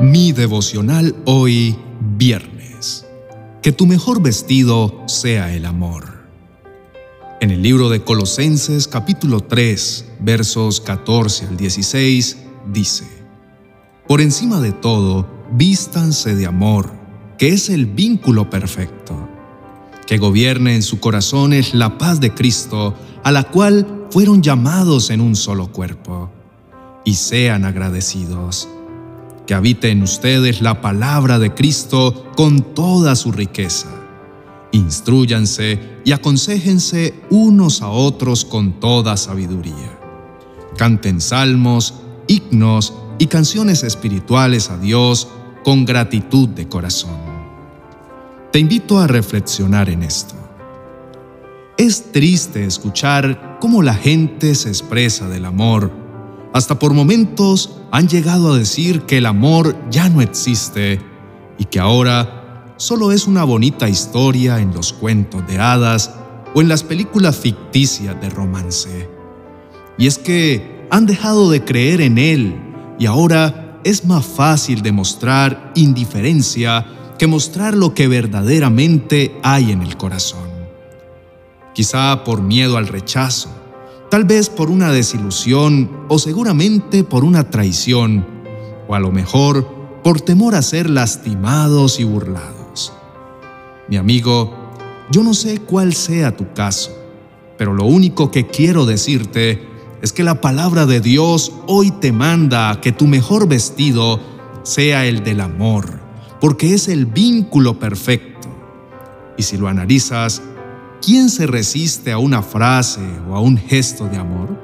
Mi devocional hoy, viernes. Que tu mejor vestido sea el amor. En el libro de Colosenses capítulo 3, versos 14 al 16, dice, Por encima de todo, vístanse de amor, que es el vínculo perfecto. Que gobierne en su corazones la paz de Cristo, a la cual fueron llamados en un solo cuerpo. Y sean agradecidos que habite en ustedes la palabra de Cristo con toda su riqueza. Instruyanse y aconsejense unos a otros con toda sabiduría. Canten salmos, himnos y canciones espirituales a Dios con gratitud de corazón. Te invito a reflexionar en esto. Es triste escuchar cómo la gente se expresa del amor hasta por momentos han llegado a decir que el amor ya no existe y que ahora solo es una bonita historia en los cuentos de hadas o en las películas ficticias de romance. Y es que han dejado de creer en él y ahora es más fácil demostrar indiferencia que mostrar lo que verdaderamente hay en el corazón. Quizá por miedo al rechazo, tal vez por una desilusión o seguramente por una traición, o a lo mejor por temor a ser lastimados y burlados. Mi amigo, yo no sé cuál sea tu caso, pero lo único que quiero decirte es que la palabra de Dios hoy te manda que tu mejor vestido sea el del amor, porque es el vínculo perfecto. Y si lo analizas, ¿quién se resiste a una frase o a un gesto de amor?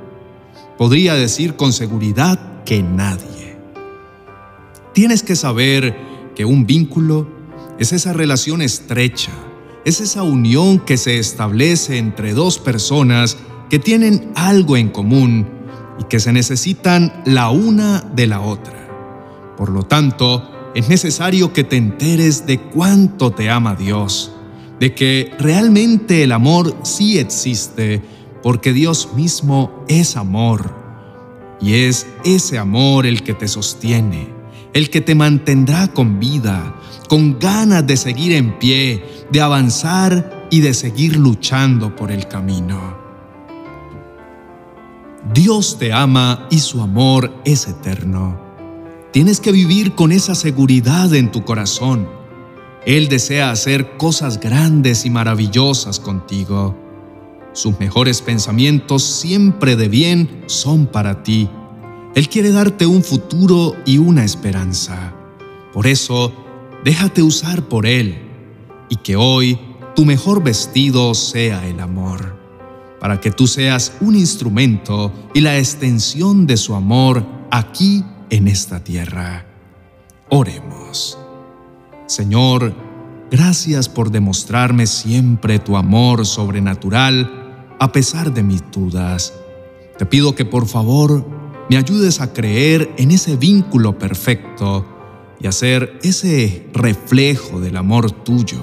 Podría decir con seguridad que nadie. Tienes que saber que un vínculo es esa relación estrecha, es esa unión que se establece entre dos personas que tienen algo en común y que se necesitan la una de la otra. Por lo tanto, es necesario que te enteres de cuánto te ama Dios de que realmente el amor sí existe, porque Dios mismo es amor. Y es ese amor el que te sostiene, el que te mantendrá con vida, con ganas de seguir en pie, de avanzar y de seguir luchando por el camino. Dios te ama y su amor es eterno. Tienes que vivir con esa seguridad en tu corazón él desea hacer cosas grandes y maravillosas contigo. Sus mejores pensamientos siempre de bien son para ti. Él quiere darte un futuro y una esperanza. Por eso, déjate usar por Él y que hoy tu mejor vestido sea el amor, para que tú seas un instrumento y la extensión de su amor aquí en esta tierra. Oremos. Señor, gracias por demostrarme siempre tu amor sobrenatural a pesar de mis dudas. Te pido que por favor me ayudes a creer en ese vínculo perfecto y a ser ese reflejo del amor tuyo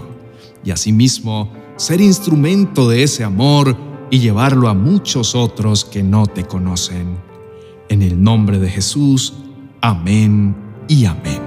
y asimismo ser instrumento de ese amor y llevarlo a muchos otros que no te conocen. En el nombre de Jesús, amén y amén.